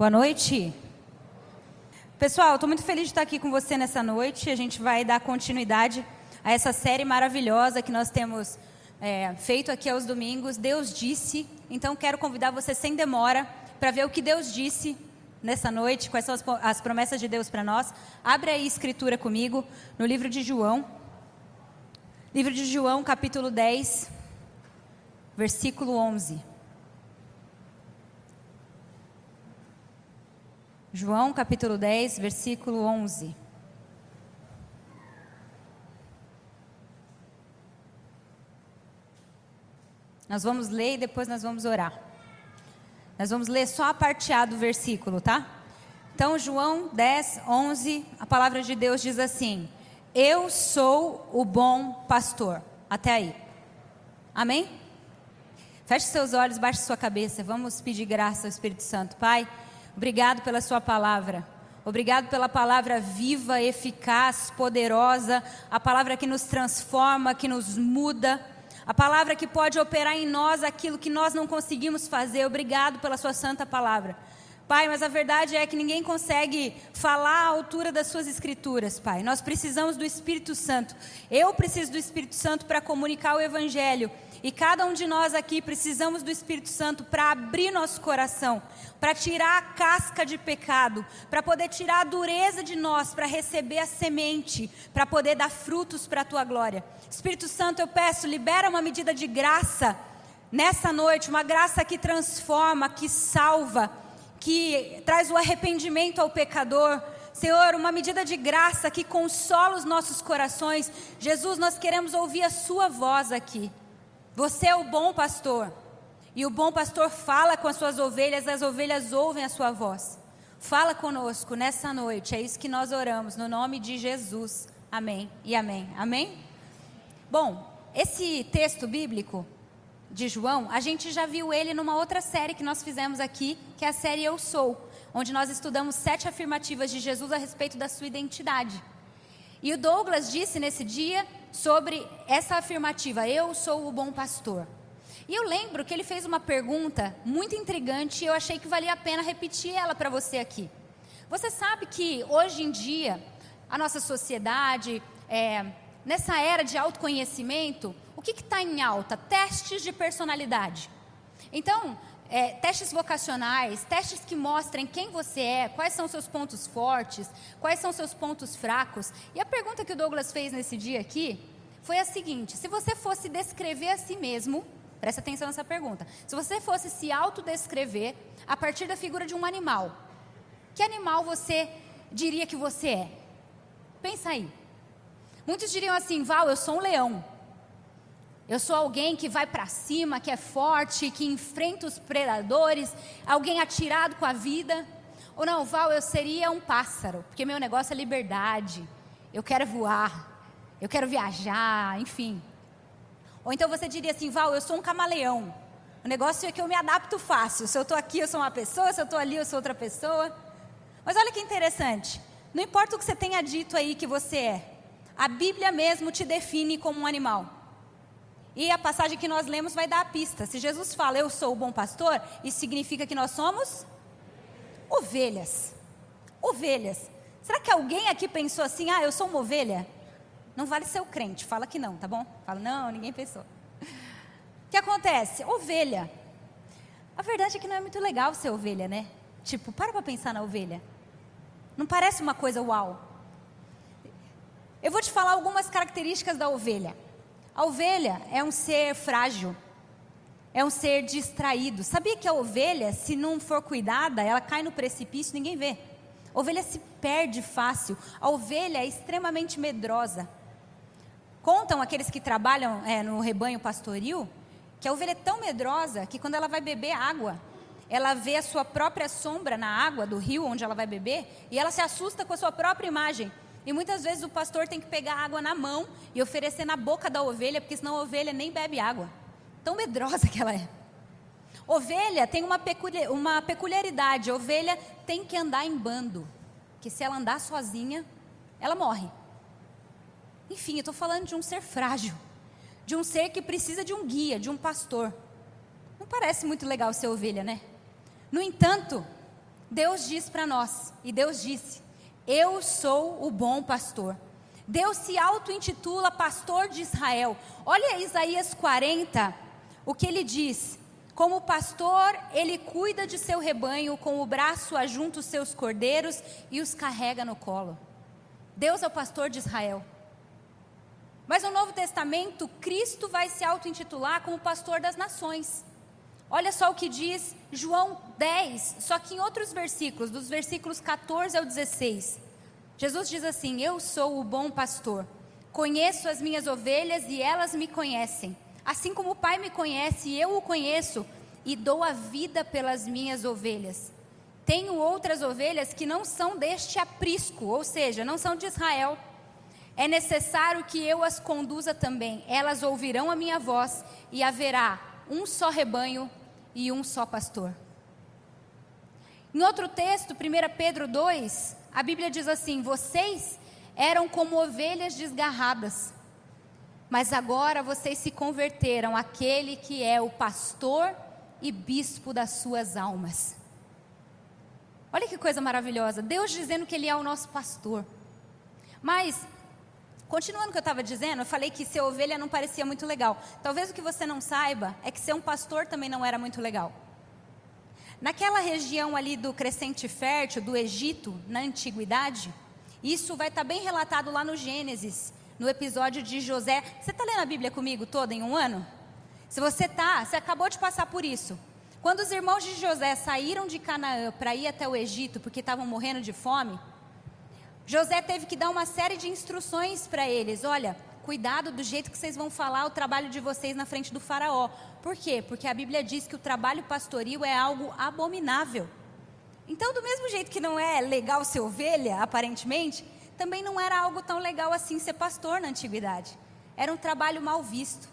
Boa noite. Pessoal, estou muito feliz de estar aqui com você nessa noite. A gente vai dar continuidade a essa série maravilhosa que nós temos é, feito aqui aos domingos. Deus disse. Então, quero convidar você sem demora para ver o que Deus disse nessa noite, quais são as, as promessas de Deus para nós. Abre aí a escritura comigo no livro de João. Livro de João, capítulo 10, versículo 11. João capítulo 10, versículo 11. Nós vamos ler e depois nós vamos orar. Nós vamos ler só a parte A do versículo, tá? Então, João 10, 11, a palavra de Deus diz assim: Eu sou o bom pastor. Até aí. Amém? Feche seus olhos, baixe sua cabeça. Vamos pedir graça ao Espírito Santo. Pai. Obrigado pela Sua palavra. Obrigado pela palavra viva, eficaz, poderosa, a palavra que nos transforma, que nos muda, a palavra que pode operar em nós aquilo que nós não conseguimos fazer. Obrigado pela Sua santa palavra. Pai, mas a verdade é que ninguém consegue falar à altura das suas escrituras, Pai. Nós precisamos do Espírito Santo. Eu preciso do Espírito Santo para comunicar o Evangelho. E cada um de nós aqui precisamos do Espírito Santo para abrir nosso coração, para tirar a casca de pecado, para poder tirar a dureza de nós, para receber a semente, para poder dar frutos para a tua glória. Espírito Santo, eu peço, libera uma medida de graça nessa noite, uma graça que transforma, que salva, que traz o arrependimento ao pecador. Senhor, uma medida de graça que consola os nossos corações. Jesus, nós queremos ouvir a Sua voz aqui. Você é o bom pastor. E o bom pastor fala com as suas ovelhas, as ovelhas ouvem a sua voz. Fala conosco nessa noite, é isso que nós oramos, no nome de Jesus. Amém e amém. Amém? Bom, esse texto bíblico de João, a gente já viu ele numa outra série que nós fizemos aqui, que é a série Eu Sou, onde nós estudamos sete afirmativas de Jesus a respeito da sua identidade. E o Douglas disse nesse dia sobre essa afirmativa: Eu sou o bom pastor. E eu lembro que ele fez uma pergunta muito intrigante e eu achei que valia a pena repetir ela para você aqui. Você sabe que hoje em dia, a nossa sociedade, é, nessa era de autoconhecimento, o que está em alta? Testes de personalidade. Então, é, testes vocacionais, testes que mostrem quem você é, quais são seus pontos fortes, quais são seus pontos fracos. E a pergunta que o Douglas fez nesse dia aqui foi a seguinte: se você fosse descrever a si mesmo, Preste atenção nessa pergunta. Se você fosse se autodescrever a partir da figura de um animal, que animal você diria que você é? Pensa aí. Muitos diriam assim, Val, eu sou um leão. Eu sou alguém que vai para cima, que é forte, que enfrenta os predadores, alguém atirado com a vida. Ou não, Val, eu seria um pássaro, porque meu negócio é liberdade. Eu quero voar, eu quero viajar, enfim. Ou então você diria assim, Val, eu sou um camaleão. O negócio é que eu me adapto fácil. Se eu estou aqui, eu sou uma pessoa, se eu estou ali, eu sou outra pessoa. Mas olha que interessante. Não importa o que você tenha dito aí que você é, a Bíblia mesmo te define como um animal. E a passagem que nós lemos vai dar a pista. Se Jesus fala, eu sou o bom pastor, isso significa que nós somos ovelhas. Ovelhas. Será que alguém aqui pensou assim, ah, eu sou uma ovelha? Não vale ser o crente, fala que não, tá bom? Fala, não, ninguém pensou. O que acontece? Ovelha. A verdade é que não é muito legal ser ovelha, né? Tipo, para para pensar na ovelha. Não parece uma coisa uau. Eu vou te falar algumas características da ovelha. A ovelha é um ser frágil, é um ser distraído. Sabia que a ovelha, se não for cuidada, ela cai no precipício, ninguém vê. A ovelha se perde fácil. A ovelha é extremamente medrosa. Contam aqueles que trabalham é, no rebanho pastoril que a ovelha é tão medrosa que quando ela vai beber água, ela vê a sua própria sombra na água do rio onde ela vai beber e ela se assusta com a sua própria imagem. E muitas vezes o pastor tem que pegar água na mão e oferecer na boca da ovelha, porque senão a ovelha nem bebe água. Tão medrosa que ela é. Ovelha tem uma, peculiar, uma peculiaridade: a ovelha tem que andar em bando, que se ela andar sozinha, ela morre. Enfim, eu estou falando de um ser frágil, de um ser que precisa de um guia, de um pastor. Não parece muito legal ser ovelha, né? No entanto, Deus diz para nós, e Deus disse: Eu sou o bom pastor. Deus se auto-intitula pastor de Israel. Olha Isaías 40, o que ele diz: Como pastor, ele cuida de seu rebanho, com o braço ajunta os seus cordeiros e os carrega no colo. Deus é o pastor de Israel. Mas no Novo Testamento, Cristo vai se auto-intitular como pastor das nações. Olha só o que diz João 10, só que em outros versículos, dos versículos 14 ao 16. Jesus diz assim: Eu sou o bom pastor, conheço as minhas ovelhas e elas me conhecem. Assim como o Pai me conhece, eu o conheço e dou a vida pelas minhas ovelhas. Tenho outras ovelhas que não são deste aprisco, ou seja, não são de Israel é necessário que eu as conduza também. Elas ouvirão a minha voz e haverá um só rebanho e um só pastor. Em outro texto, 1 Pedro 2, a Bíblia diz assim: Vocês eram como ovelhas desgarradas, mas agora vocês se converteram àquele que é o pastor e bispo das suas almas. Olha que coisa maravilhosa, Deus dizendo que Ele é o nosso pastor. Mas Continuando o que eu estava dizendo, eu falei que ser ovelha não parecia muito legal. Talvez o que você não saiba é que ser um pastor também não era muito legal. Naquela região ali do crescente fértil, do Egito, na antiguidade, isso vai estar tá bem relatado lá no Gênesis, no episódio de José. Você está lendo a Bíblia comigo toda em um ano? Se você está, você acabou de passar por isso. Quando os irmãos de José saíram de Canaã para ir até o Egito porque estavam morrendo de fome, José teve que dar uma série de instruções para eles. Olha, cuidado do jeito que vocês vão falar o trabalho de vocês na frente do faraó. Por quê? Porque a Bíblia diz que o trabalho pastoril é algo abominável. Então, do mesmo jeito que não é legal ser ovelha, aparentemente, também não era algo tão legal assim ser pastor na antiguidade. Era um trabalho mal visto.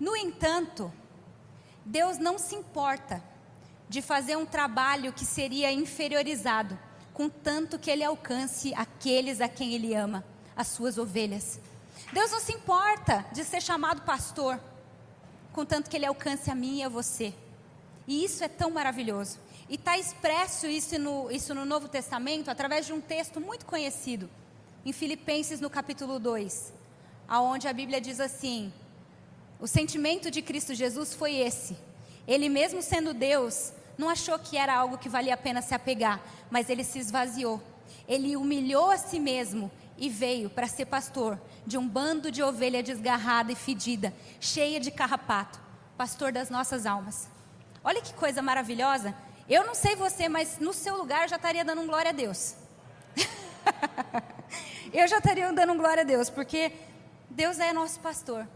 No entanto, Deus não se importa de fazer um trabalho que seria inferiorizado contanto que ele alcance aqueles a quem ele ama, as suas ovelhas. Deus não se importa de ser chamado pastor, contanto que ele alcance a mim e a você. E isso é tão maravilhoso. E está expresso isso no, isso no Novo Testamento através de um texto muito conhecido, em Filipenses no capítulo 2, aonde a Bíblia diz assim: O sentimento de Cristo Jesus foi esse. Ele mesmo sendo Deus, não achou que era algo que valia a pena se apegar, mas ele se esvaziou. Ele humilhou a si mesmo e veio para ser pastor de um bando de ovelha desgarrada e fedida, cheia de carrapato, pastor das nossas almas. Olha que coisa maravilhosa. Eu não sei você, mas no seu lugar eu já estaria dando um glória a Deus. eu já estaria dando um glória a Deus, porque Deus é nosso pastor.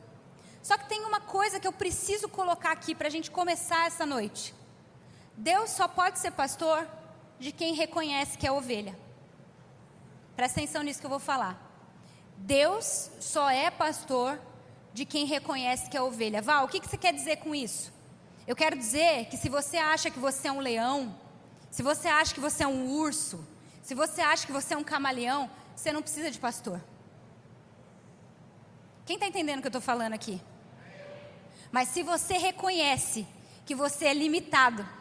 Só que tem uma coisa que eu preciso colocar aqui para a gente começar essa noite. Deus só pode ser pastor de quem reconhece que é ovelha. Presta atenção nisso que eu vou falar. Deus só é pastor de quem reconhece que é ovelha. Val, o que, que você quer dizer com isso? Eu quero dizer que se você acha que você é um leão, se você acha que você é um urso, se você acha que você é um camaleão, você não precisa de pastor. Quem está entendendo o que eu estou falando aqui? Mas se você reconhece que você é limitado,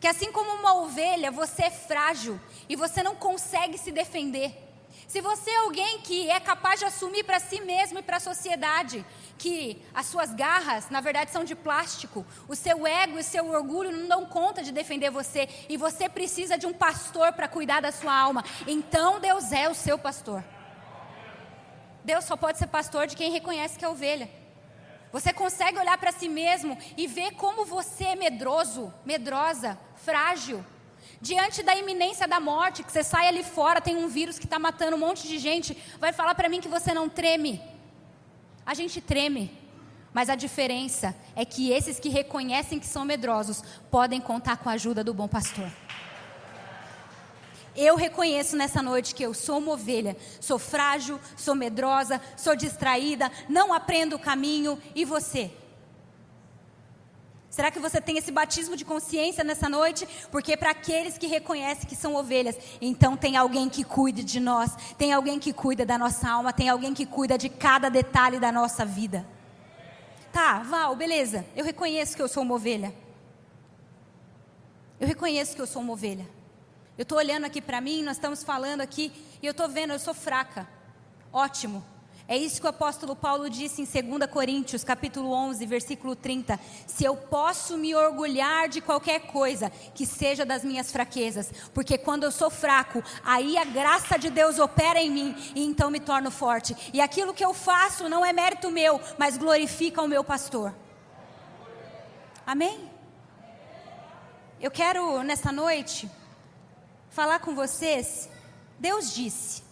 que assim como uma ovelha, você é frágil e você não consegue se defender. Se você é alguém que é capaz de assumir para si mesmo e para a sociedade que as suas garras, na verdade, são de plástico, o seu ego e o seu orgulho não dão conta de defender você e você precisa de um pastor para cuidar da sua alma, então Deus é o seu pastor. Deus só pode ser pastor de quem reconhece que é ovelha. Você consegue olhar para si mesmo e ver como você é medroso, medrosa, frágil. Diante da iminência da morte, que você sai ali fora, tem um vírus que está matando um monte de gente, vai falar para mim que você não treme. A gente treme, mas a diferença é que esses que reconhecem que são medrosos podem contar com a ajuda do bom pastor. Eu reconheço nessa noite que eu sou uma ovelha, sou frágil, sou medrosa, sou distraída, não aprendo o caminho. E você? Será que você tem esse batismo de consciência nessa noite? Porque para aqueles que reconhecem que são ovelhas, então tem alguém que cuide de nós, tem alguém que cuida da nossa alma, tem alguém que cuida de cada detalhe da nossa vida. Tá, Val, beleza. Eu reconheço que eu sou uma ovelha. Eu reconheço que eu sou uma ovelha. Eu estou olhando aqui para mim, nós estamos falando aqui, e eu estou vendo, eu sou fraca. Ótimo. É isso que o apóstolo Paulo disse em 2 Coríntios, capítulo 11, versículo 30. Se eu posso me orgulhar de qualquer coisa, que seja das minhas fraquezas, porque quando eu sou fraco, aí a graça de Deus opera em mim e então me torno forte. E aquilo que eu faço não é mérito meu, mas glorifica o meu pastor. Amém? Eu quero nessa noite falar com vocês. Deus disse.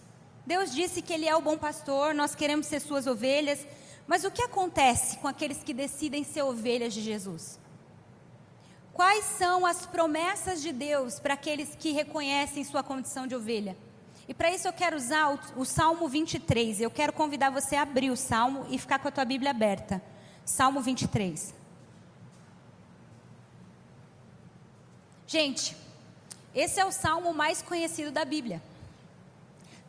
Deus disse que Ele é o bom pastor, nós queremos ser Suas ovelhas. Mas o que acontece com aqueles que decidem ser ovelhas de Jesus? Quais são as promessas de Deus para aqueles que reconhecem sua condição de ovelha? E para isso eu quero usar o, o, Salmo 23. Eu quero convidar você a abrir o Salmo e ficar com a tua Bíblia aberta. Salmo 23. Gente, esse é o salmo mais conhecido da Bíblia.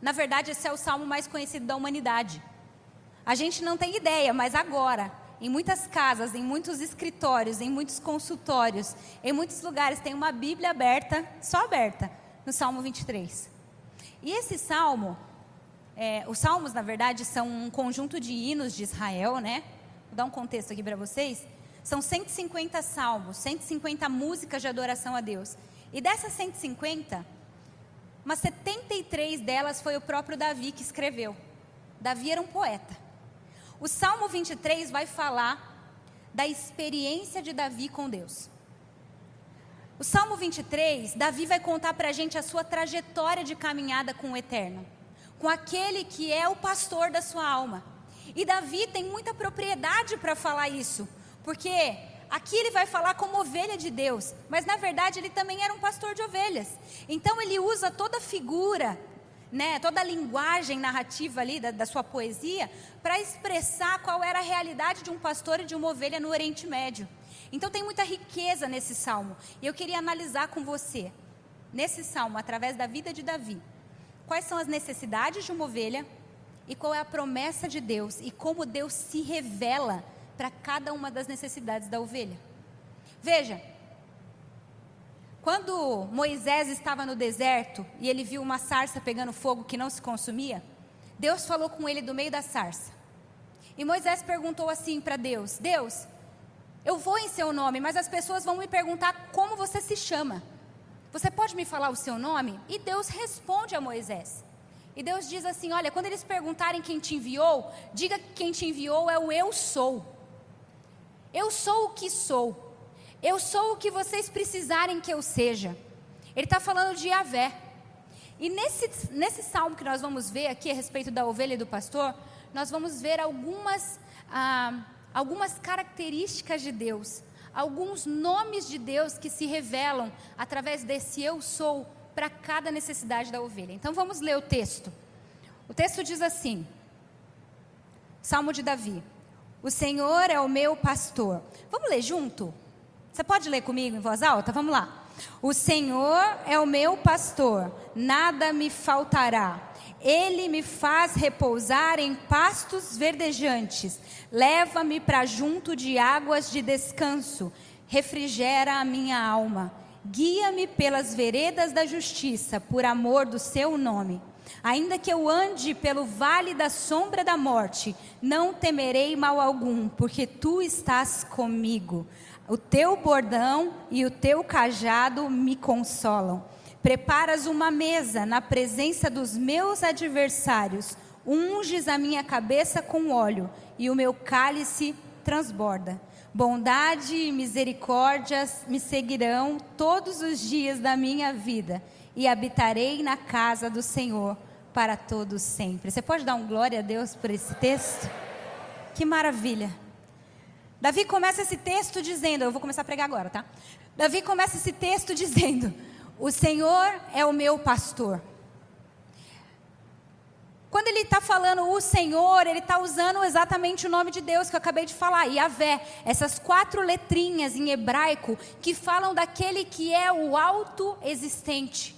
Na verdade, esse é o salmo mais conhecido da humanidade. A gente não tem ideia, mas agora, em muitas casas, em muitos escritórios, em muitos consultórios, em muitos lugares, tem uma Bíblia aberta, só aberta, no Salmo 23. E esse salmo, é, os salmos, na verdade, são um conjunto de hinos de Israel, né? Vou dar um contexto aqui para vocês. São 150 salmos, 150 músicas de adoração a Deus. E dessas 150, mas 73 delas foi o próprio Davi que escreveu. Davi era um poeta. O Salmo 23 vai falar da experiência de Davi com Deus. O Salmo 23, Davi vai contar para a gente a sua trajetória de caminhada com o Eterno, com aquele que é o pastor da sua alma. E Davi tem muita propriedade para falar isso, porque aqui ele vai falar como ovelha de Deus, mas na verdade ele também era um pastor de ovelhas. Então ele usa toda a figura, né, toda a linguagem narrativa ali da, da sua poesia para expressar qual era a realidade de um pastor e de uma ovelha no Oriente Médio. Então tem muita riqueza nesse salmo. E eu queria analisar com você, nesse salmo, através da vida de Davi, quais são as necessidades de uma ovelha e qual é a promessa de Deus e como Deus se revela para cada uma das necessidades da ovelha. Veja, quando Moisés estava no deserto e ele viu uma sarça pegando fogo que não se consumia, Deus falou com ele do meio da sarça. E Moisés perguntou assim para Deus: Deus, eu vou em seu nome, mas as pessoas vão me perguntar como você se chama. Você pode me falar o seu nome? E Deus responde a Moisés. E Deus diz assim: Olha, quando eles perguntarem quem te enviou, diga que quem te enviou é o eu sou. Eu sou o que sou. Eu sou o que vocês precisarem que eu seja. Ele está falando de Yahvé. E nesse, nesse salmo que nós vamos ver aqui a respeito da ovelha e do pastor, nós vamos ver algumas, ah, algumas características de Deus, alguns nomes de Deus que se revelam através desse eu sou para cada necessidade da ovelha. Então vamos ler o texto. O texto diz assim: Salmo de Davi. O Senhor é o meu pastor. Vamos ler junto? Você pode ler comigo em voz alta? Vamos lá. O Senhor é o meu pastor, nada me faltará. Ele me faz repousar em pastos verdejantes, leva-me para junto de águas de descanso, refrigera a minha alma. Guia-me pelas veredas da justiça, por amor do seu nome. Ainda que eu ande pelo vale da sombra da morte, não temerei mal algum, porque tu estás comigo. O teu bordão e o teu cajado me consolam. Preparas uma mesa na presença dos meus adversários, unges a minha cabeça com óleo, e o meu cálice transborda. Bondade e misericórdias me seguirão todos os dias da minha vida, e habitarei na casa do Senhor para todos sempre. Você pode dar um glória a Deus por esse texto? Que maravilha. Davi começa esse texto dizendo, eu vou começar a pregar agora, tá? Davi começa esse texto dizendo: O Senhor é o meu pastor. Quando ele está falando o Senhor, ele está usando exatamente o nome de Deus que eu acabei de falar, Yahvé. Essas quatro letrinhas em hebraico que falam daquele que é o autoexistente.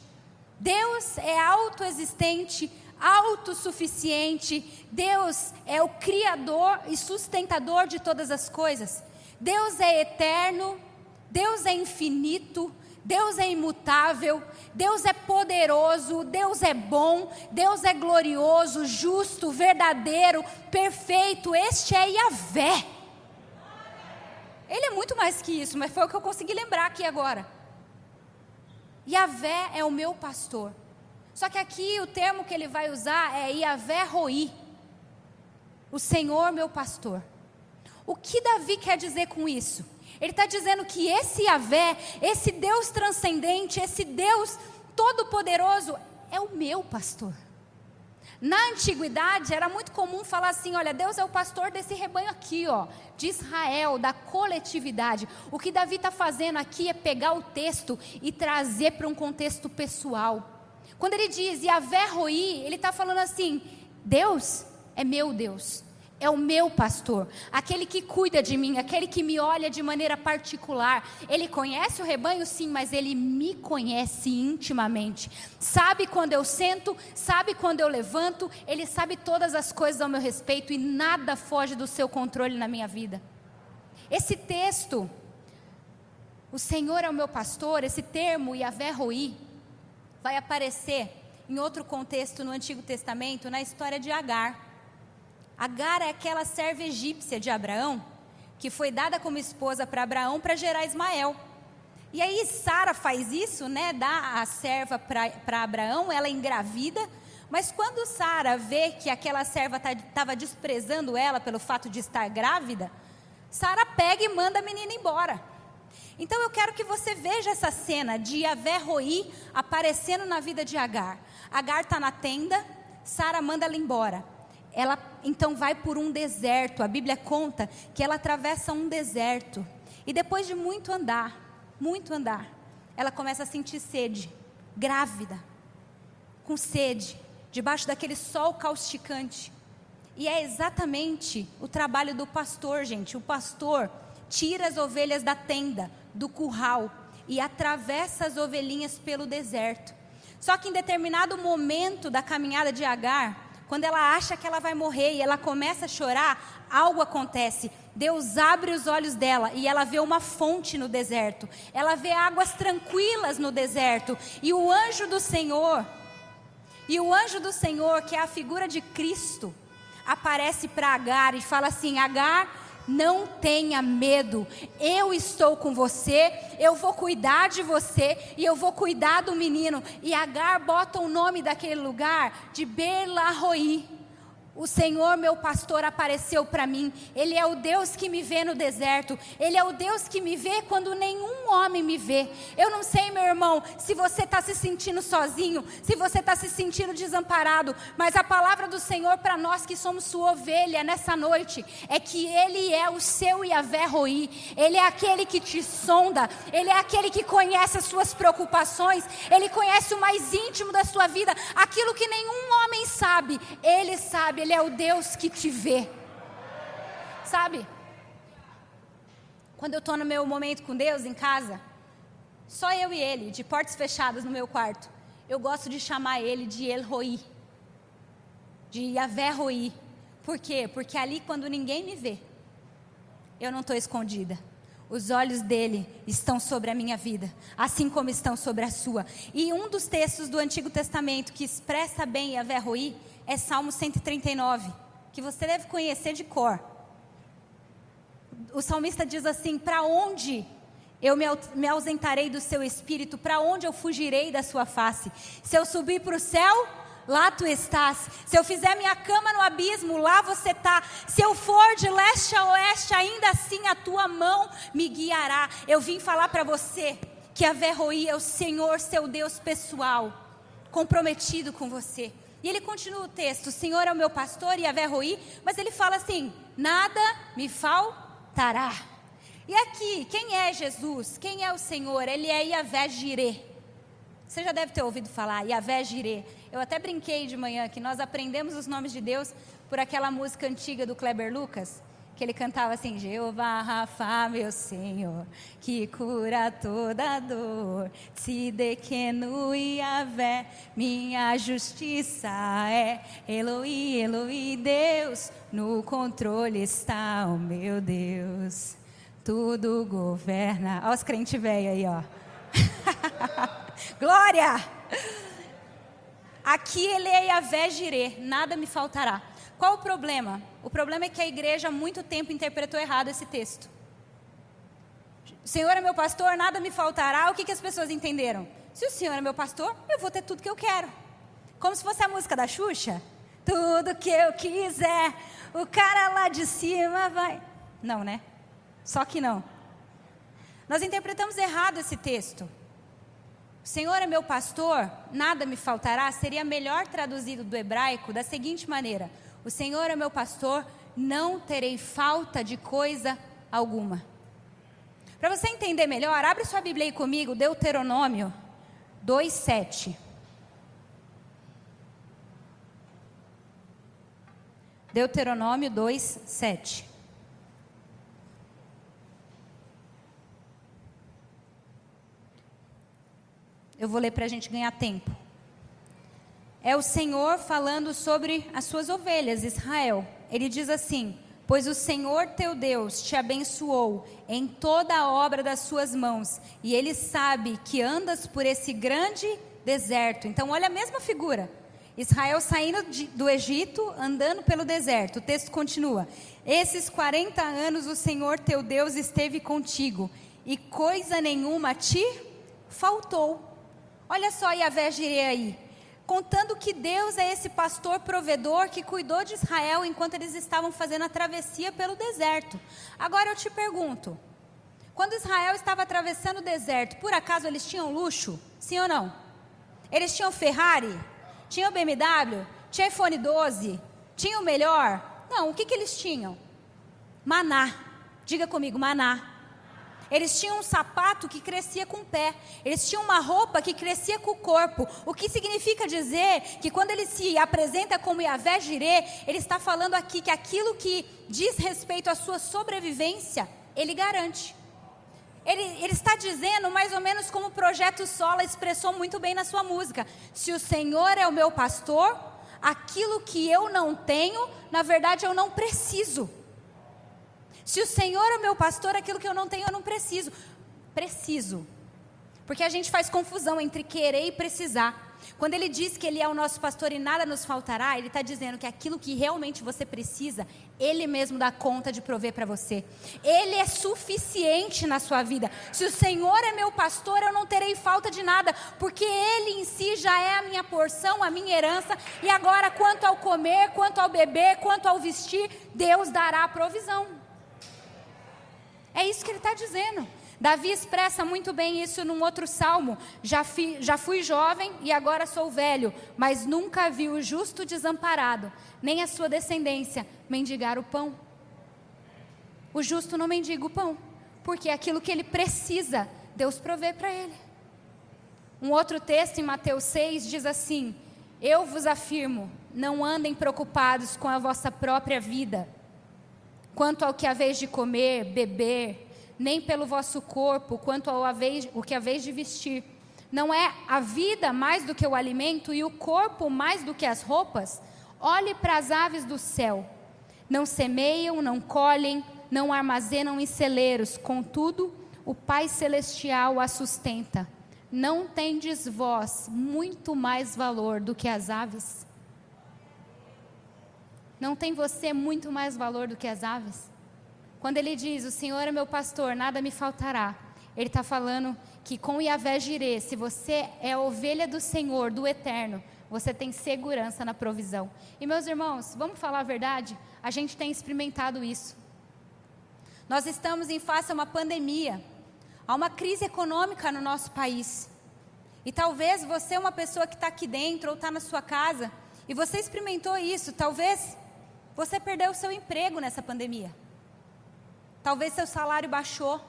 Deus é autoexistente, autossuficiente. Deus é o criador e sustentador de todas as coisas. Deus é eterno, Deus é infinito, Deus é imutável, Deus é poderoso, Deus é bom, Deus é glorioso, justo, verdadeiro, perfeito. Este é Yahvé. Ele é muito mais que isso, mas foi o que eu consegui lembrar aqui agora. Yahvé é o meu pastor. Só que aqui o termo que ele vai usar é Yahvé Roi. O Senhor meu pastor. O que Davi quer dizer com isso? Ele está dizendo que esse Yahvé, esse Deus transcendente, esse Deus todo-poderoso, é o meu pastor. Na antiguidade era muito comum falar assim: olha, Deus é o pastor desse rebanho aqui, ó, de Israel, da coletividade. O que Davi está fazendo aqui é pegar o texto e trazer para um contexto pessoal. Quando ele diz Yahvé Roi, ele está falando assim: Deus é meu Deus é o meu pastor, aquele que cuida de mim, aquele que me olha de maneira particular. Ele conhece o rebanho, sim, mas ele me conhece intimamente. Sabe quando eu sento, sabe quando eu levanto, ele sabe todas as coisas ao meu respeito e nada foge do seu controle na minha vida. Esse texto, o Senhor é o meu pastor, esse termo, Yahvé Roi, vai aparecer em outro contexto no Antigo Testamento, na história de Agar. Agar é aquela serva egípcia de Abraão, que foi dada como esposa para Abraão para gerar Ismael. E aí Sara faz isso, né? Dá a serva para Abraão, ela engravida. Mas quando Sara vê que aquela serva estava tá, desprezando ela pelo fato de estar grávida, Sara pega e manda a menina embora. Então eu quero que você veja essa cena de Yahvé Roi aparecendo na vida de Agar. Agar está na tenda, Sara manda ela embora ela então vai por um deserto. A Bíblia conta que ela atravessa um deserto. E depois de muito andar, muito andar, ela começa a sentir sede, grávida, com sede, debaixo daquele sol causticante. E é exatamente o trabalho do pastor, gente. O pastor tira as ovelhas da tenda, do curral, e atravessa as ovelhinhas pelo deserto. Só que em determinado momento da caminhada de Agar, quando ela acha que ela vai morrer e ela começa a chorar, algo acontece. Deus abre os olhos dela e ela vê uma fonte no deserto. Ela vê águas tranquilas no deserto. E o anjo do Senhor, e o anjo do Senhor, que é a figura de Cristo, aparece para Agar e fala assim: Agar, não tenha medo, eu estou com você, eu vou cuidar de você e eu vou cuidar do menino. E Agar bota o nome daquele lugar de Berlaroí. O Senhor, meu pastor, apareceu para mim. Ele é o Deus que me vê no deserto. Ele é o Deus que me vê quando nenhum homem me vê. Eu não sei, meu irmão, se você está se sentindo sozinho, se você está se sentindo desamparado, mas a palavra do Senhor para nós que somos sua ovelha nessa noite é que Ele é o seu Yahvé Roi. Ele é aquele que te sonda. Ele é aquele que conhece as suas preocupações. Ele conhece o mais íntimo da sua vida. Aquilo que nenhum homem sabe, Ele sabe. Ele ele é o Deus que te vê. Sabe? Quando eu estou no meu momento com Deus em casa, só eu e Ele, de portas fechadas no meu quarto, eu gosto de chamar Ele de El Roi, de Yahvé Roi. Por quê? Porque ali, quando ninguém me vê, eu não estou escondida. Os olhos dele estão sobre a minha vida, assim como estão sobre a sua. E um dos textos do Antigo Testamento que expressa bem Yahvé Roi é Salmo 139, que você deve conhecer de cor. O salmista diz assim: Para onde eu me ausentarei do seu espírito? Para onde eu fugirei da sua face? Se eu subir para o céu, lá tu estás. Se eu fizer minha cama no abismo, lá você está. Se eu for de leste a oeste, ainda assim a tua mão me guiará. Eu vim falar para você que a Verroí é o Senhor, seu Deus pessoal, comprometido com você. E ele continua o texto: O Senhor é o meu pastor e a mas ele fala assim: nada me faltará. E aqui, quem é Jesus? Quem é o Senhor? Ele é Yahvé Jireh. Você já deve ter ouvido falar, Yahvé Jireh. Eu até brinquei de manhã que nós aprendemos os nomes de Deus por aquela música antiga do Kleber Lucas que ele cantava assim: Jeová Rafa, meu Senhor, que cura toda dor. Se dequeno Yahvé, minha justiça é. Eloi, Eloi, Deus, no controle está o meu Deus. Tudo governa. Olha os crentes velhos aí, ó. Glória! Aqui ele é Yahvé Jirê, nada me faltará. Qual o problema? O problema é que a igreja há muito tempo interpretou errado esse texto. O Senhor é meu pastor, nada me faltará. O que, que as pessoas entenderam? Se o Senhor é meu pastor, eu vou ter tudo que eu quero. Como se fosse a música da Xuxa. Tudo que eu quiser, o cara lá de cima vai. Não, né? Só que não. Nós interpretamos errado esse texto. O Senhor é meu pastor, nada me faltará, seria melhor traduzido do hebraico da seguinte maneira: O Senhor é meu pastor, não terei falta de coisa alguma. Para você entender melhor, abre sua Bíblia aí comigo, Deuteronômio 2:7. Deuteronômio 2:7. Eu vou ler para a gente ganhar tempo. É o Senhor falando sobre as suas ovelhas, Israel. Ele diz assim: Pois o Senhor teu Deus te abençoou em toda a obra das suas mãos, e ele sabe que andas por esse grande deserto. Então, olha a mesma figura. Israel saindo de, do Egito, andando pelo deserto. O texto continua: Esses 40 anos o Senhor teu Deus esteve contigo, e coisa nenhuma te faltou. Olha só Yahvé Jireh aí, contando que Deus é esse pastor provedor que cuidou de Israel enquanto eles estavam fazendo a travessia pelo deserto. Agora eu te pergunto, quando Israel estava atravessando o deserto, por acaso eles tinham luxo? Sim ou não? Eles tinham Ferrari? Tinham BMW? Tinha iPhone 12? Tinham o melhor? Não, o que, que eles tinham? Maná. Diga comigo, maná. Eles tinham um sapato que crescia com o pé. Eles tinham uma roupa que crescia com o corpo. O que significa dizer que quando ele se apresenta como Yahvé Jireh, ele está falando aqui que aquilo que diz respeito à sua sobrevivência, ele garante. Ele, ele, está dizendo mais ou menos como o Projeto Sola expressou muito bem na sua música: se o Senhor é o meu pastor, aquilo que eu não tenho, na verdade eu não preciso. Se o Senhor é meu pastor, aquilo que eu não tenho, eu não preciso. Preciso. Porque a gente faz confusão entre querer e precisar. Quando ele diz que ele é o nosso pastor e nada nos faltará, ele está dizendo que aquilo que realmente você precisa, ele mesmo dá conta de prover para você. Ele é suficiente na sua vida. Se o Senhor é meu pastor, eu não terei falta de nada, porque ele em si já é a minha porção, a minha herança. E agora, quanto ao comer, quanto ao beber, quanto ao vestir, Deus dará a provisão. É isso que ele está dizendo. Davi expressa muito bem isso num outro salmo. Já, já fui jovem e agora sou velho, mas nunca vi o justo desamparado, nem a sua descendência mendigar o pão. O justo não mendiga o pão, porque é aquilo que ele precisa, Deus provê para ele. Um outro texto em Mateus 6 diz assim: Eu vos afirmo, não andem preocupados com a vossa própria vida quanto ao que haveis de comer, beber, nem pelo vosso corpo, quanto ao haveis, o que haveis de vestir. Não é a vida mais do que o alimento e o corpo mais do que as roupas? Olhe para as aves do céu. Não semeiam, não colhem, não armazenam em celeiros, contudo, o Pai Celestial as sustenta. Não tendes vós muito mais valor do que as aves? Não tem você muito mais valor do que as aves? Quando ele diz, o Senhor é meu pastor, nada me faltará. Ele está falando que com Yahvé Jireh, se você é ovelha do Senhor, do Eterno, você tem segurança na provisão. E meus irmãos, vamos falar a verdade? A gente tem experimentado isso. Nós estamos em face a uma pandemia, a uma crise econômica no nosso país. E talvez você é uma pessoa que está aqui dentro ou está na sua casa e você experimentou isso. Talvez você perdeu o seu emprego nessa pandemia. Talvez seu salário baixou.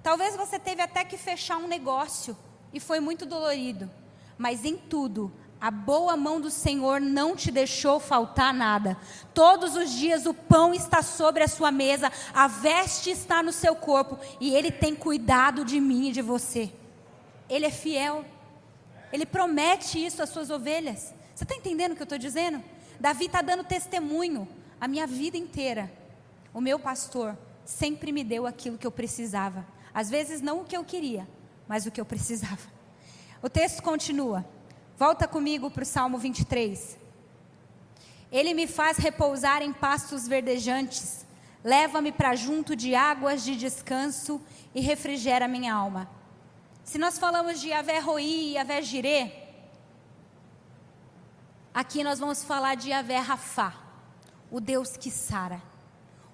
Talvez você teve até que fechar um negócio e foi muito dolorido. Mas em tudo, a boa mão do Senhor não te deixou faltar nada. Todos os dias o pão está sobre a sua mesa, a veste está no seu corpo e Ele tem cuidado de mim e de você. Ele é fiel. Ele promete isso às suas ovelhas. Você está entendendo o que eu estou dizendo? Davi está dando testemunho a minha vida inteira. O meu pastor sempre me deu aquilo que eu precisava. Às vezes não o que eu queria, mas o que eu precisava. O texto continua. Volta comigo para o Salmo 23. Ele me faz repousar em pastos verdejantes, leva-me para junto de águas de descanso e refrigera minha alma. Se nós falamos de Yahvé Roi e Yahvé Jirê, aqui nós vamos falar de Yahvé o Deus que sara,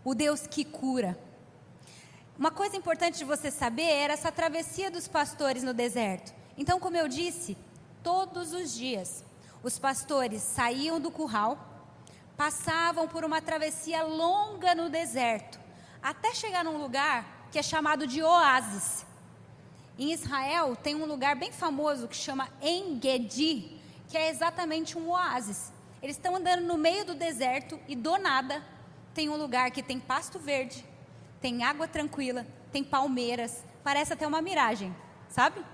o Deus que cura. Uma coisa importante de você saber era essa travessia dos pastores no deserto. Então, como eu disse, todos os dias. Os pastores saíam do curral, passavam por uma travessia longa no deserto, até chegar num lugar que é chamado de oásis. Em Israel tem um lugar bem famoso que chama Engedi, que é exatamente um oásis. Eles estão andando no meio do deserto e do nada tem um lugar que tem pasto verde, tem água tranquila, tem palmeiras, parece até uma miragem, sabe?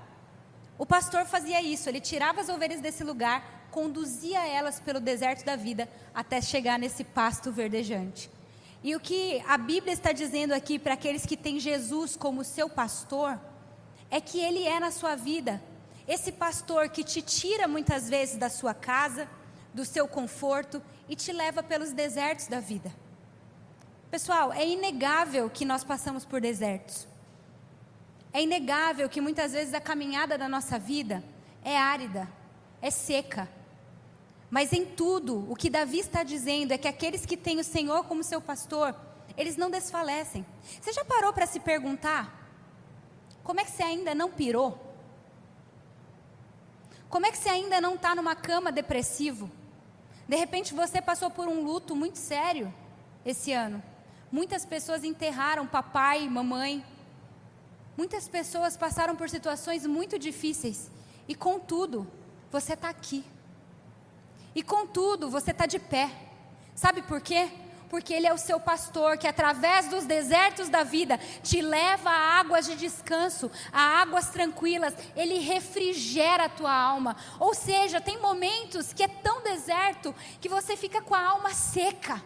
O pastor fazia isso, ele tirava as ovelhas desse lugar, conduzia elas pelo deserto da vida até chegar nesse pasto verdejante. E o que a Bíblia está dizendo aqui para aqueles que têm Jesus como seu pastor, é que ele é na sua vida esse pastor que te tira muitas vezes da sua casa, do seu conforto e te leva pelos desertos da vida. Pessoal, é inegável que nós passamos por desertos. É inegável que muitas vezes a caminhada da nossa vida é árida, é seca. Mas em tudo, o que Davi está dizendo é que aqueles que têm o Senhor como seu pastor, eles não desfalecem. Você já parou para se perguntar como é que você ainda não pirou? Como é que você ainda não está numa cama depressivo? De repente você passou por um luto muito sério esse ano. Muitas pessoas enterraram papai, mamãe, Muitas pessoas passaram por situações muito difíceis e, contudo, você está aqui. E, contudo, você está de pé. Sabe por quê? Porque Ele é o seu pastor que, através dos desertos da vida, te leva a águas de descanso, a águas tranquilas. Ele refrigera a tua alma. Ou seja, tem momentos que é tão deserto que você fica com a alma seca.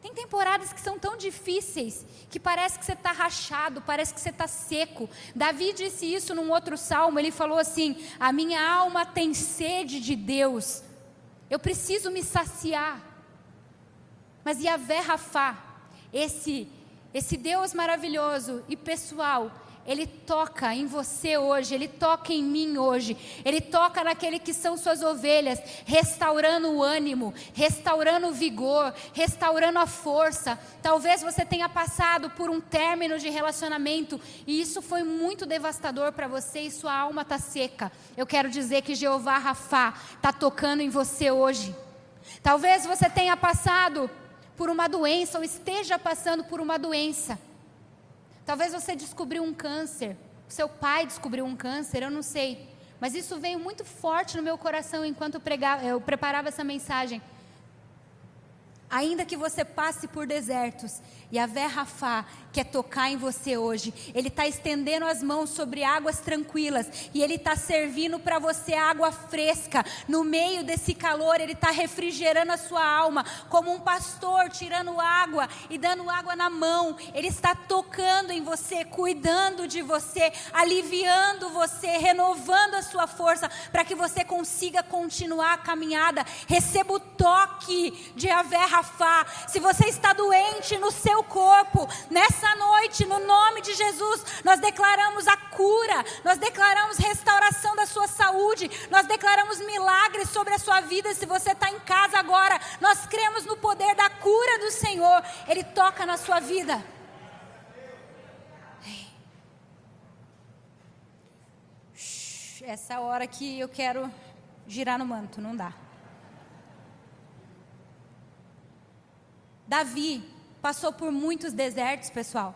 Tem temporadas que são tão difíceis que parece que você está rachado, parece que você está seco. Davi disse isso num outro salmo. Ele falou assim: A minha alma tem sede de Deus, eu preciso me saciar. Mas Yahvé Rafá, esse, esse Deus maravilhoso e pessoal, ele toca em você hoje, Ele toca em mim hoje, Ele toca naquele que são suas ovelhas, restaurando o ânimo, restaurando o vigor, restaurando a força. Talvez você tenha passado por um término de relacionamento e isso foi muito devastador para você e sua alma está seca. Eu quero dizer que Jeová Rafá está tocando em você hoje. Talvez você tenha passado por uma doença ou esteja passando por uma doença. Talvez você descobriu um câncer, seu pai descobriu um câncer, eu não sei. Mas isso veio muito forte no meu coração enquanto eu, pregava, eu preparava essa mensagem. Ainda que você passe por desertos, e a Rafá quer tocar em você hoje. Ele está estendendo as mãos sobre águas tranquilas e Ele está servindo para você água fresca. No meio desse calor, Ele está refrigerando a sua alma, como um pastor tirando água e dando água na mão. Ele está tocando em você, cuidando de você, aliviando você, renovando a sua força para que você consiga continuar a caminhada. Receba o toque de Avé Rafá. Se você está doente no seu corpo, nessa noite, no nome de Jesus, nós declaramos a cura, nós declaramos restauração da sua saúde, nós declaramos milagres sobre a sua vida. Se você está em casa agora, nós cremos no poder da cura do Senhor, Ele toca na sua vida. Essa hora que eu quero girar no manto, não dá. Davi, passou por muitos desertos, pessoal.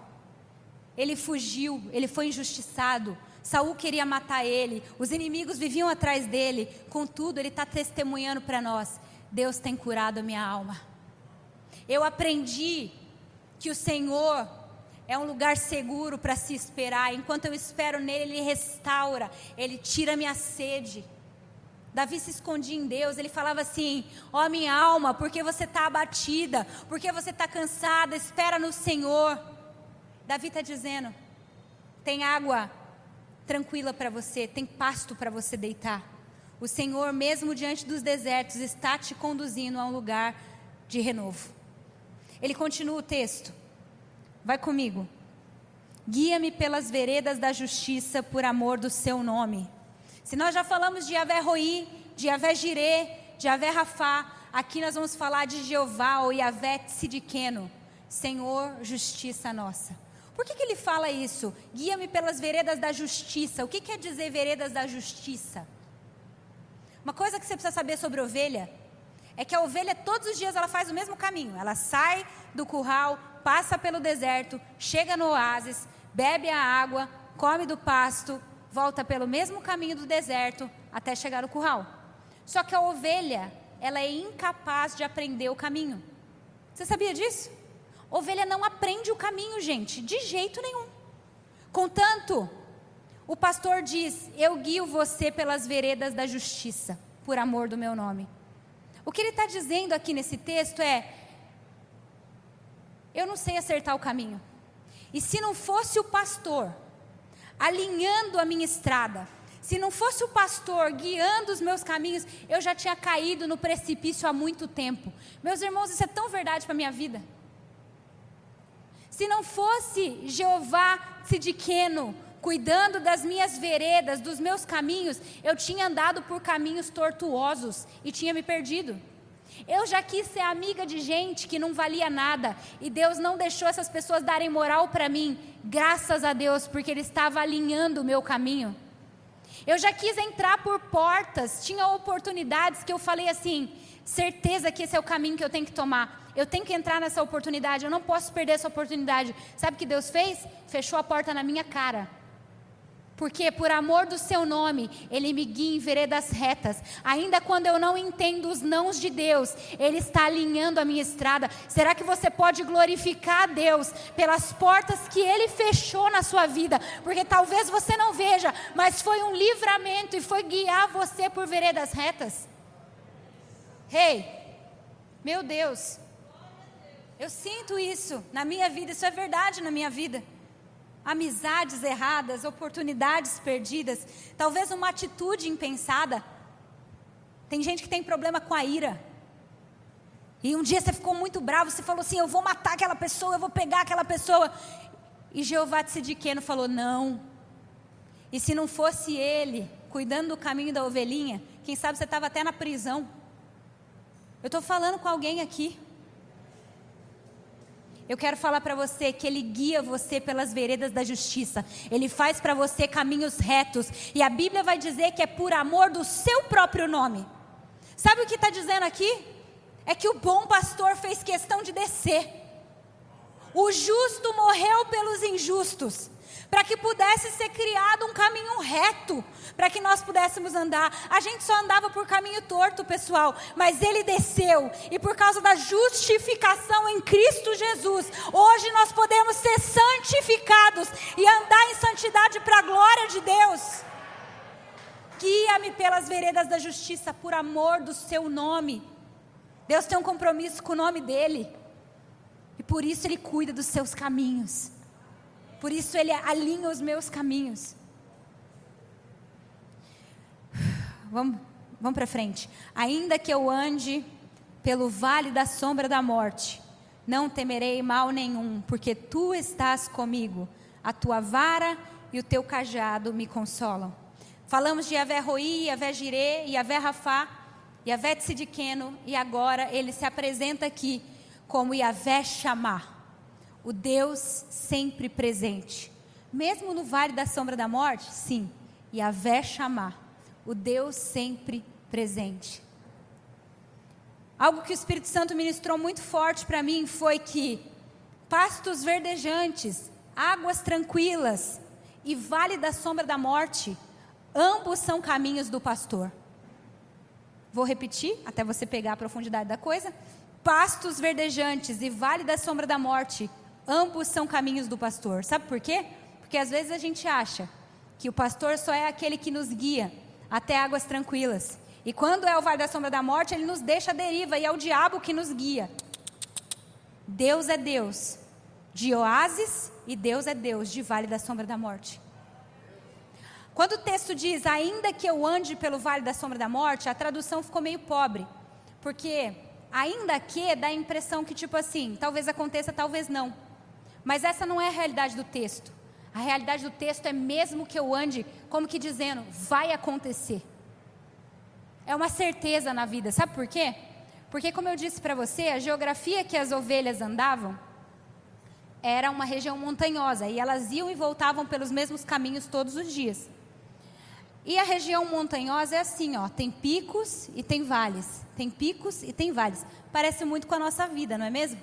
Ele fugiu, ele foi injustiçado. Saul queria matar ele, os inimigos viviam atrás dele. Contudo, ele está testemunhando para nós: Deus tem curado a minha alma. Eu aprendi que o Senhor é um lugar seguro para se esperar. Enquanto eu espero nele, Ele restaura, Ele tira minha sede. Davi se escondia em Deus, ele falava assim: Ó oh, minha alma, porque você está abatida, porque você está cansada, espera no Senhor. Davi está dizendo: tem água tranquila para você, tem pasto para você deitar. O Senhor, mesmo diante dos desertos, está te conduzindo a um lugar de renovo. Ele continua o texto. Vai comigo. Guia-me pelas veredas da justiça por amor do seu nome. Se nós já falamos de Yahvé Roi, de Yahvé Jirê, de Yahvé Rafá, aqui nós vamos falar de Jeová ou Yahvé Tsidiqueno. Senhor, justiça nossa. Por que, que ele fala isso? Guia-me pelas veredas da justiça. O que quer dizer veredas da justiça? Uma coisa que você precisa saber sobre ovelha é que a ovelha todos os dias ela faz o mesmo caminho. Ela sai do curral, passa pelo deserto, chega no oásis, bebe a água, come do pasto, volta pelo mesmo caminho do deserto até chegar no curral. Só que a ovelha, ela é incapaz de aprender o caminho. Você sabia disso? Ovelha não aprende o caminho, gente, de jeito nenhum. Contanto, o pastor diz: Eu guio você pelas veredas da justiça, por amor do meu nome. O que ele está dizendo aqui nesse texto é: Eu não sei acertar o caminho. E se não fosse o pastor alinhando a minha estrada, se não fosse o pastor guiando os meus caminhos, eu já tinha caído no precipício há muito tempo. Meus irmãos, isso é tão verdade para a minha vida. Se não fosse Jeová Sidiqueno cuidando das minhas veredas, dos meus caminhos, eu tinha andado por caminhos tortuosos e tinha me perdido. Eu já quis ser amiga de gente que não valia nada e Deus não deixou essas pessoas darem moral para mim, graças a Deus, porque Ele estava alinhando o meu caminho. Eu já quis entrar por portas, tinha oportunidades que eu falei assim: certeza que esse é o caminho que eu tenho que tomar. Eu tenho que entrar nessa oportunidade, eu não posso perder essa oportunidade. Sabe o que Deus fez? Fechou a porta na minha cara. Porque por amor do seu nome, Ele me guia em veredas retas. Ainda quando eu não entendo os nãos de Deus, Ele está alinhando a minha estrada. Será que você pode glorificar a Deus pelas portas que Ele fechou na sua vida? Porque talvez você não veja, mas foi um livramento e foi guiar você por veredas retas. Rei, hey, meu Deus, eu sinto isso na minha vida, isso é verdade na minha vida. Amizades erradas, oportunidades perdidas, talvez uma atitude impensada. Tem gente que tem problema com a ira. E um dia você ficou muito bravo, você falou assim: Eu vou matar aquela pessoa, eu vou pegar aquela pessoa. E Jeová Tsidiqueno falou: Não. E se não fosse ele cuidando do caminho da ovelhinha, quem sabe você estava até na prisão. Eu estou falando com alguém aqui. Eu quero falar para você que Ele guia você pelas veredas da justiça. Ele faz para você caminhos retos. E a Bíblia vai dizer que é por amor do seu próprio nome. Sabe o que está dizendo aqui? É que o bom pastor fez questão de descer. O justo morreu pelos injustos para que pudesse ser criado um caminho reto, para que nós pudéssemos andar. A gente só andava por caminho torto, pessoal, mas ele desceu, e por causa da justificação em Cristo Jesus, hoje nós podemos ser santificados e andar em santidade para a glória de Deus. Guia-me pelas veredas da justiça, por amor do seu nome. Deus tem um compromisso com o nome dele. E por isso ele cuida dos seus caminhos. Por isso ele alinha os meus caminhos. Vamos, vamos para frente. Ainda que eu ande pelo vale da sombra da morte, não temerei mal nenhum, porque tu estás comigo. A tua vara e o teu cajado me consolam. Falamos de Yahvé Roi, Yahvé Jirê, Yahvé Rafá, Yahvé Tsidiqueno, e agora ele se apresenta aqui como Yahvé Chamar o Deus sempre presente. Mesmo no vale da sombra da morte, sim, Yahvé chamar, o Deus sempre presente. Algo que o Espírito Santo ministrou muito forte para mim foi que pastos verdejantes, águas tranquilas e vale da sombra da morte, ambos são caminhos do pastor. Vou repetir até você pegar a profundidade da coisa. Pastos verdejantes e vale da sombra da morte, Ambos são caminhos do pastor. Sabe por quê? Porque às vezes a gente acha que o pastor só é aquele que nos guia até águas tranquilas. E quando é o vale da sombra da morte, ele nos deixa à deriva e é o diabo que nos guia. Deus é Deus. de oásis e Deus é Deus de vale da sombra da morte. Quando o texto diz, ainda que eu ande pelo vale da sombra da morte, a tradução ficou meio pobre. Porque ainda que dá a impressão que, tipo assim, talvez aconteça, talvez não. Mas essa não é a realidade do texto. A realidade do texto é mesmo que eu ande, como que dizendo, vai acontecer. É uma certeza na vida. Sabe por quê? Porque, como eu disse para você, a geografia que as ovelhas andavam era uma região montanhosa e elas iam e voltavam pelos mesmos caminhos todos os dias. E a região montanhosa é assim, ó, tem picos e tem vales. Tem picos e tem vales. Parece muito com a nossa vida, não é mesmo?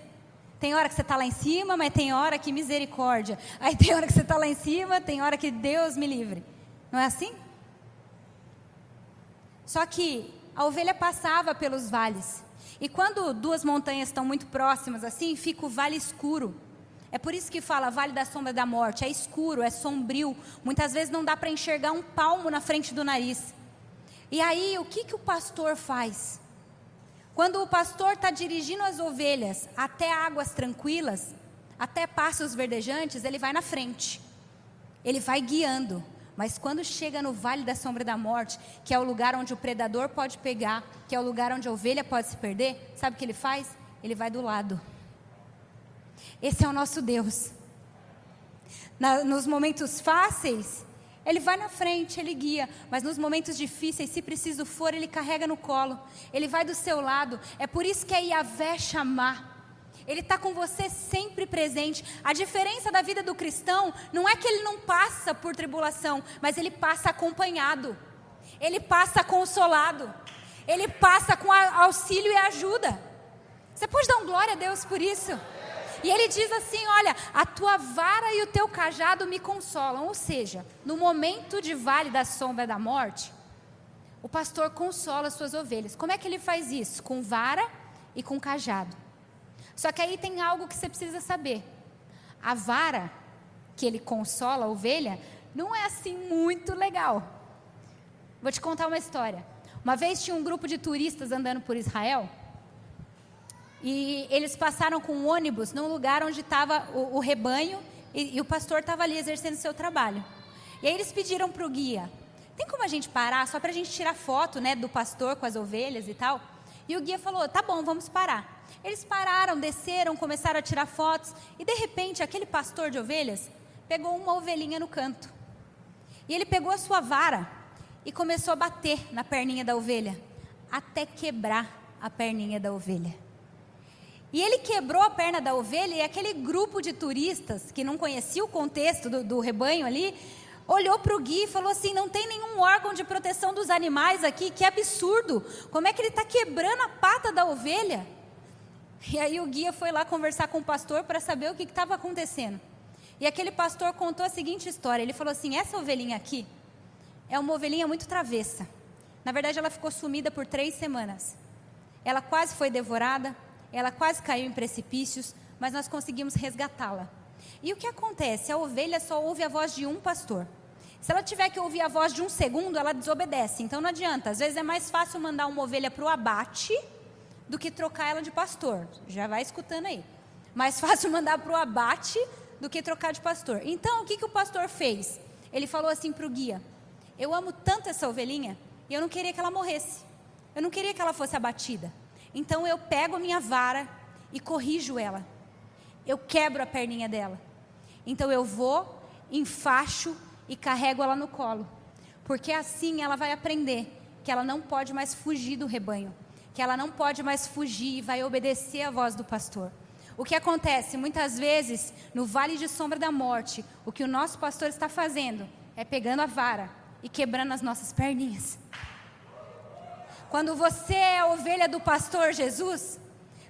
Tem hora que você está lá em cima, mas tem hora que misericórdia. Aí tem hora que você está lá em cima, tem hora que Deus me livre. Não é assim? Só que a ovelha passava pelos vales. E quando duas montanhas estão muito próximas assim, fica o vale escuro. É por isso que fala vale da sombra da morte. É escuro, é sombrio. Muitas vezes não dá para enxergar um palmo na frente do nariz. E aí, o que, que o pastor faz? Quando o pastor está dirigindo as ovelhas até águas tranquilas, até passos verdejantes, ele vai na frente. Ele vai guiando. Mas quando chega no vale da sombra da morte, que é o lugar onde o predador pode pegar, que é o lugar onde a ovelha pode se perder, sabe o que ele faz? Ele vai do lado. Esse é o nosso Deus. Na, nos momentos fáceis, ele vai na frente, ele guia, mas nos momentos difíceis, se preciso for, ele carrega no colo, ele vai do seu lado. É por isso que é Yahvé chamar. Ele está com você sempre presente. A diferença da vida do cristão não é que ele não passa por tribulação, mas ele passa acompanhado, ele passa consolado, ele passa com auxílio e ajuda. Você pode dar um glória a Deus por isso? E ele diz assim: Olha, a tua vara e o teu cajado me consolam. Ou seja, no momento de vale da sombra da morte, o pastor consola as suas ovelhas. Como é que ele faz isso? Com vara e com cajado. Só que aí tem algo que você precisa saber. A vara que ele consola a ovelha não é assim muito legal. Vou te contar uma história. Uma vez tinha um grupo de turistas andando por Israel e eles passaram com um ônibus num lugar onde estava o, o, rebanho e, e o pastor estava ali exercendo seu trabalho. E aí eles pediram para o guia: tem como a gente parar só para a gente tirar foto né, do pastor com as ovelhas e tal? E o guia falou: tá bom, vamos parar. Eles pararam, desceram, começaram a tirar fotos e de repente aquele pastor de ovelhas pegou uma ovelhinha no canto. E ele pegou a sua vara e começou a bater na perninha da ovelha até quebrar a perninha da ovelha. E ele quebrou a perna da ovelha e aquele grupo de turistas que não conhecia o contexto do, do rebanho ali, olhou para o Gui e falou assim: não tem nenhum órgão de proteção dos animais aqui, que absurdo! Como é que ele está quebrando a pata da ovelha? E aí o guia foi lá conversar com o pastor para saber o que estava acontecendo. E aquele pastor contou a seguinte história: ele falou assim: essa ovelhinha aqui é uma ovelhinha muito travessa. Na verdade, ela ficou sumida por três semanas. Ela quase foi devorada, ela quase caiu em precipícios, mas nós conseguimos resgatá-la. E o que acontece? A ovelha só ouve a voz de um pastor. Se ela tiver que ouvir a voz de um segundo, ela desobedece. Então não adianta. Às vezes é mais fácil mandar uma ovelha para o abate do que trocar ela de pastor. Já vai escutando aí. Mais fácil mandar para o abate do que trocar de pastor. Então o que, que o pastor fez? Ele falou assim para o guia: Eu amo tanto essa ovelhinha e eu não queria que ela morresse. Eu não queria que ela fosse abatida. Então eu pego a minha vara e corrijo ela. Eu quebro a perninha dela. Então eu vou, enfaixo e carrego ela no colo. Porque assim ela vai aprender que ela não pode mais fugir do rebanho, que ela não pode mais fugir e vai obedecer à voz do pastor. O que acontece muitas vezes no vale de sombra da morte, o que o nosso pastor está fazendo é pegando a vara e quebrando as nossas perninhas. Quando você é ovelha do pastor Jesus,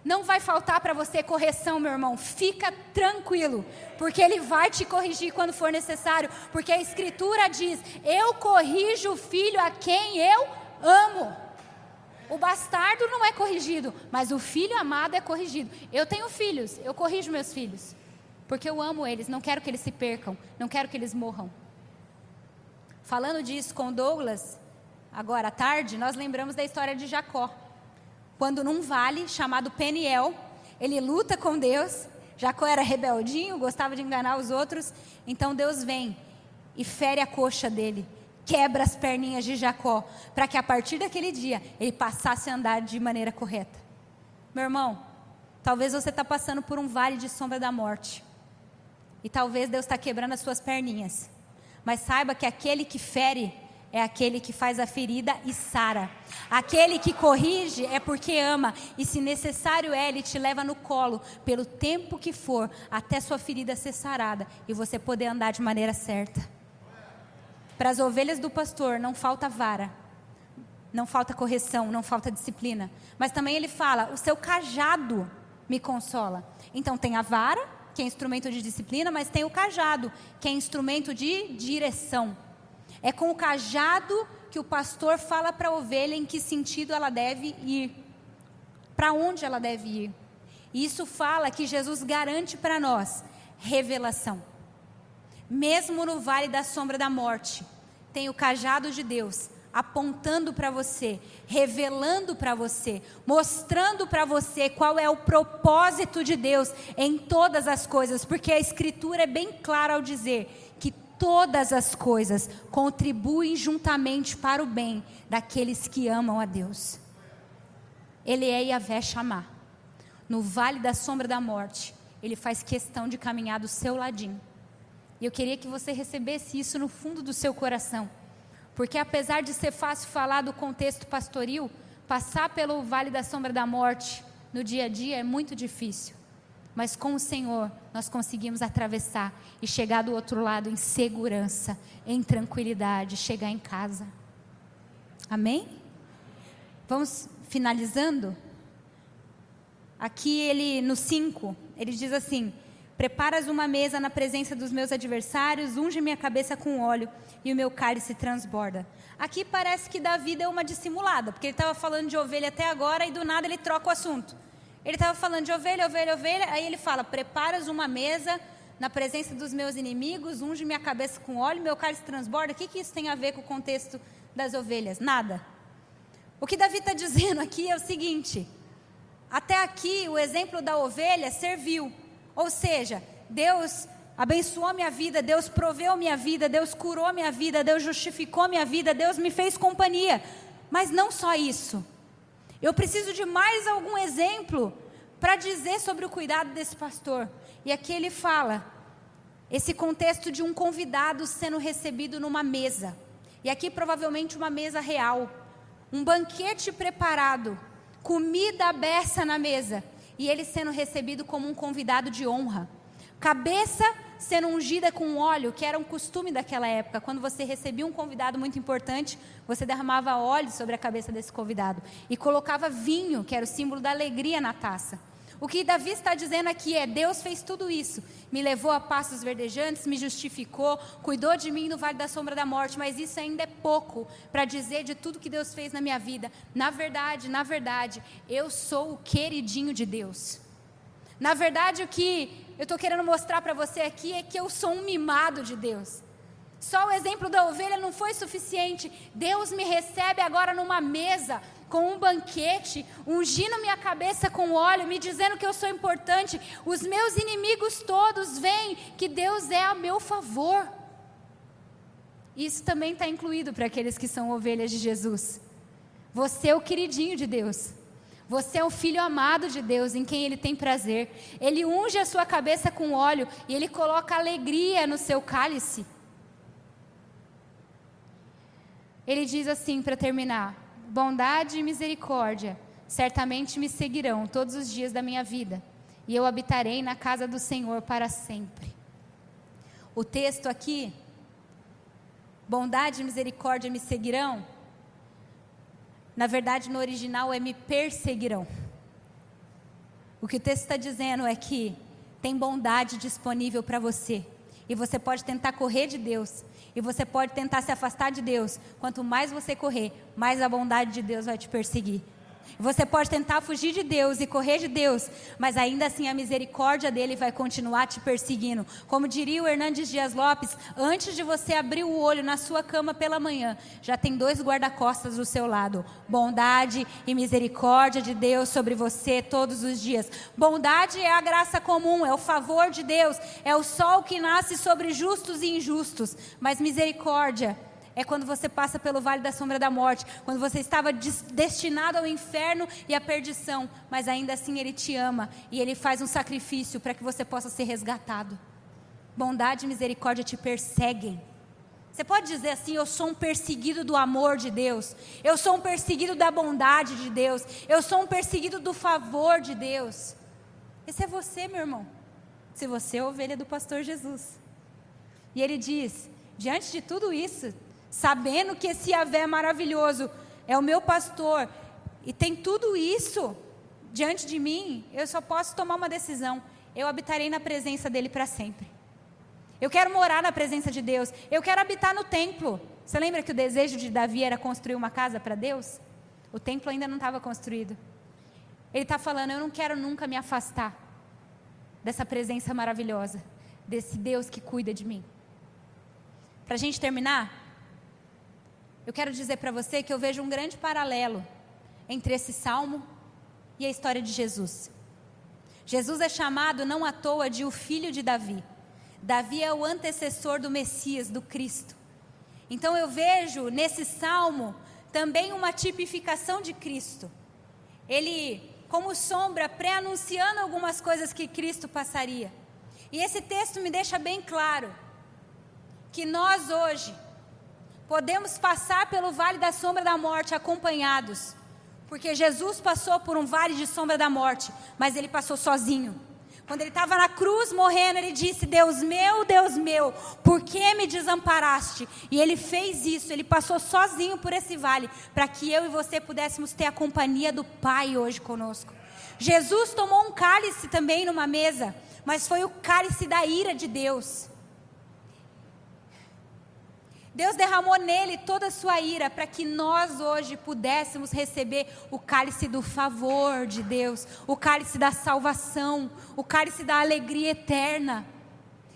não vai faltar para você correção, meu irmão. Fica tranquilo, porque ele vai te corrigir quando for necessário, porque a escritura diz: "Eu corrijo o filho a quem eu amo". O bastardo não é corrigido, mas o filho amado é corrigido. Eu tenho filhos, eu corrijo meus filhos, porque eu amo eles, não quero que eles se percam, não quero que eles morram. Falando disso com Douglas, agora à tarde, nós lembramos da história de Jacó. Quando num vale chamado Peniel, ele luta com Deus, Jacó era rebeldinho, gostava de enganar os outros. Então Deus vem e fere a coxa dele, quebra as perninhas de Jacó, para que a partir daquele dia ele passasse a andar de maneira correta. Meu irmão, talvez você está passando por um vale de sombra da morte. E talvez Deus está quebrando as suas perninhas. Mas saiba que aquele que fere é aquele que faz a ferida e sara. Aquele que corrige é porque ama. E se necessário é, ele te leva no colo pelo tempo que for, até sua ferida ser sarada e você poder andar de maneira certa. Para as ovelhas do pastor não falta vara, não falta correção, não falta disciplina. Mas também ele fala: o seu cajado me consola. Então tem a vara, que é instrumento de disciplina, mas tem o cajado, que é instrumento de direção. É com o cajado que o pastor fala para a ovelha em que sentido ela deve ir, para onde ela deve ir. E isso fala que Jesus garante para nós revelação. Mesmo no vale da sombra da morte, tem o cajado de Deus apontando para você, revelando para você, mostrando para você qual é o propósito de Deus em todas as coisas, porque a Escritura é bem clara ao dizer todas as coisas contribuem juntamente para o bem daqueles que amam a Deus. Ele é Yahvé chamar. No vale da sombra da morte, ele faz questão de caminhar do seu ladinho. E eu queria que você recebesse isso no fundo do seu coração. Porque apesar de ser fácil falar do contexto pastoril, passar pelo vale da sombra da morte no dia a dia é muito difícil. Mas com o Senhor, nós conseguimos atravessar e chegar do outro lado em segurança, em tranquilidade, chegar em casa. Amém? Vamos finalizando? Aqui ele, no 5, ele diz assim: Preparas uma mesa na presença dos meus adversários, unge minha cabeça com óleo e o meu cálice transborda. Aqui parece que Davi deu uma dissimulada, porque ele estava falando de ovelha até agora e do nada ele troca o assunto. Ele estava falando de ovelha, ovelha, ovelha. Aí ele fala: Preparas uma mesa na presença dos meus inimigos, unge minha cabeça com óleo, meu cálice transborda. O que, que isso tem a ver com o contexto das ovelhas? Nada. O que Davi está dizendo aqui é o seguinte: até aqui o exemplo da ovelha serviu. Ou seja, Deus abençoou minha vida, Deus proveu minha vida, Deus curou minha vida, Deus justificou minha vida, Deus me fez companhia. Mas não só isso. Eu preciso de mais algum exemplo para dizer sobre o cuidado desse pastor. E aqui ele fala esse contexto de um convidado sendo recebido numa mesa. E aqui provavelmente uma mesa real, um banquete preparado, comida aberta na mesa, e ele sendo recebido como um convidado de honra. Cabeça sendo ungida com óleo, que era um costume daquela época. Quando você recebia um convidado muito importante, você derramava óleo sobre a cabeça desse convidado e colocava vinho, que era o símbolo da alegria na taça. O que Davi está dizendo aqui é: Deus fez tudo isso, me levou a passos verdejantes, me justificou, cuidou de mim no vale da sombra da morte, mas isso ainda é pouco para dizer de tudo que Deus fez na minha vida. Na verdade, na verdade, eu sou o queridinho de Deus. Na verdade, o que eu estou querendo mostrar para você aqui é que eu sou um mimado de Deus. Só o exemplo da ovelha não foi suficiente. Deus me recebe agora numa mesa com um banquete, ungindo minha cabeça com óleo, me dizendo que eu sou importante. Os meus inimigos todos veem que Deus é a meu favor. Isso também está incluído para aqueles que são ovelhas de Jesus. Você é o queridinho de Deus. Você é o filho amado de Deus, em quem Ele tem prazer. Ele unge a sua cabeça com óleo e Ele coloca alegria no seu cálice. Ele diz assim para terminar: Bondade e misericórdia certamente me seguirão todos os dias da minha vida, e eu habitarei na casa do Senhor para sempre. O texto aqui, bondade e misericórdia me seguirão, na verdade, no original é me perseguirão. O que o texto está dizendo é que tem bondade disponível para você. E você pode tentar correr de Deus. E você pode tentar se afastar de Deus. Quanto mais você correr, mais a bondade de Deus vai te perseguir. Você pode tentar fugir de Deus e correr de Deus, mas ainda assim a misericórdia dele vai continuar te perseguindo. Como diria o Hernandes Dias Lopes, antes de você abrir o olho na sua cama pela manhã, já tem dois guarda-costas do seu lado: bondade e misericórdia de Deus sobre você todos os dias. Bondade é a graça comum, é o favor de Deus, é o sol que nasce sobre justos e injustos, mas misericórdia é quando você passa pelo vale da sombra da morte, quando você estava destinado ao inferno e à perdição, mas ainda assim Ele te ama e Ele faz um sacrifício para que você possa ser resgatado. Bondade e misericórdia te perseguem. Você pode dizer assim: Eu sou um perseguido do amor de Deus, eu sou um perseguido da bondade de Deus, eu sou um perseguido do favor de Deus. Esse é você, meu irmão. Se você é ovelha do pastor Jesus. E ele diz: diante de tudo isso, sabendo que esse Yahvé maravilhoso é o meu pastor e tem tudo isso diante de mim, eu só posso tomar uma decisão. Eu habitarei na presença dele para sempre. Eu quero morar na presença de Deus. Eu quero habitar no templo. Você lembra que o desejo de Davi era construir uma casa para Deus? O templo ainda não estava construído. Ele está falando: Eu não quero nunca me afastar dessa presença maravilhosa, desse Deus que cuida de mim. Para a gente terminar, eu quero dizer para você que eu vejo um grande paralelo entre esse salmo e a história de Jesus. Jesus é chamado não à toa de o filho de Davi. Davi é o antecessor do Messias, do Cristo. Então eu vejo nesse salmo também uma tipificação de Cristo. Ele, como sombra, pré-anunciando algumas coisas que Cristo passaria. E esse texto me deixa bem claro que nós hoje, podemos passar pelo vale da sombra da morte acompanhados, porque Jesus passou por um vale de sombra da morte, mas ele passou sozinho. Quando ele estava na cruz morrendo, ele disse: Deus meu, Deus meu, por que me desamparaste? E ele fez isso, ele passou sozinho por esse vale, para que eu e você pudéssemos ter a companhia do Pai hoje conosco. Jesus tomou um cálice também numa mesa, mas foi o cálice da ira de Deus. Deus derramou nele toda a sua ira para que nós hoje pudéssemos receber o cálice do favor de Deus, o cálice da salvação, o cálice da alegria eterna.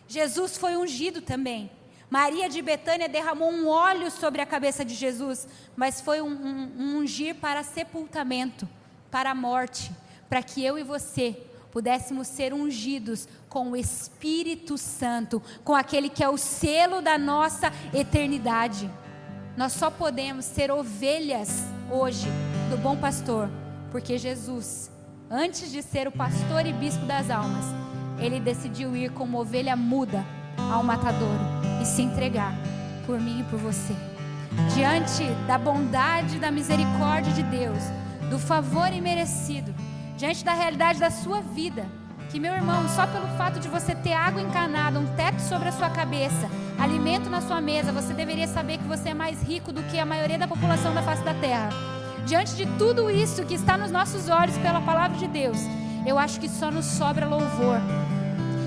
Jesus foi ungido também. Maria de Betânia derramou um óleo sobre a cabeça de Jesus, mas foi um, um, um ungir para sepultamento, para a morte, para que eu e você pudéssemos ser ungidos com o Espírito Santo, com aquele que é o selo da nossa eternidade. Nós só podemos ser ovelhas hoje do bom pastor, porque Jesus, antes de ser o pastor e bispo das almas, ele decidiu ir como ovelha muda ao matadouro e se entregar por mim e por você. Diante da bondade e da misericórdia de Deus, do favor imerecido, diante da realidade da sua vida, que meu irmão, só pelo fato de você ter água encanada, um teto sobre a sua cabeça, alimento na sua mesa, você deveria saber que você é mais rico do que a maioria da população da face da terra. Diante de tudo isso que está nos nossos olhos pela palavra de Deus, eu acho que só nos sobra louvor,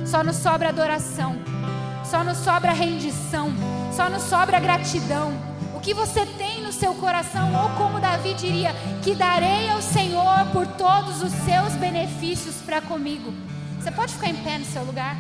só nos sobra adoração, só nos sobra rendição, só nos sobra gratidão. O que você tem seu coração, ou como Davi diria, que darei ao Senhor por todos os seus benefícios para comigo. Você pode ficar em pé no seu lugar?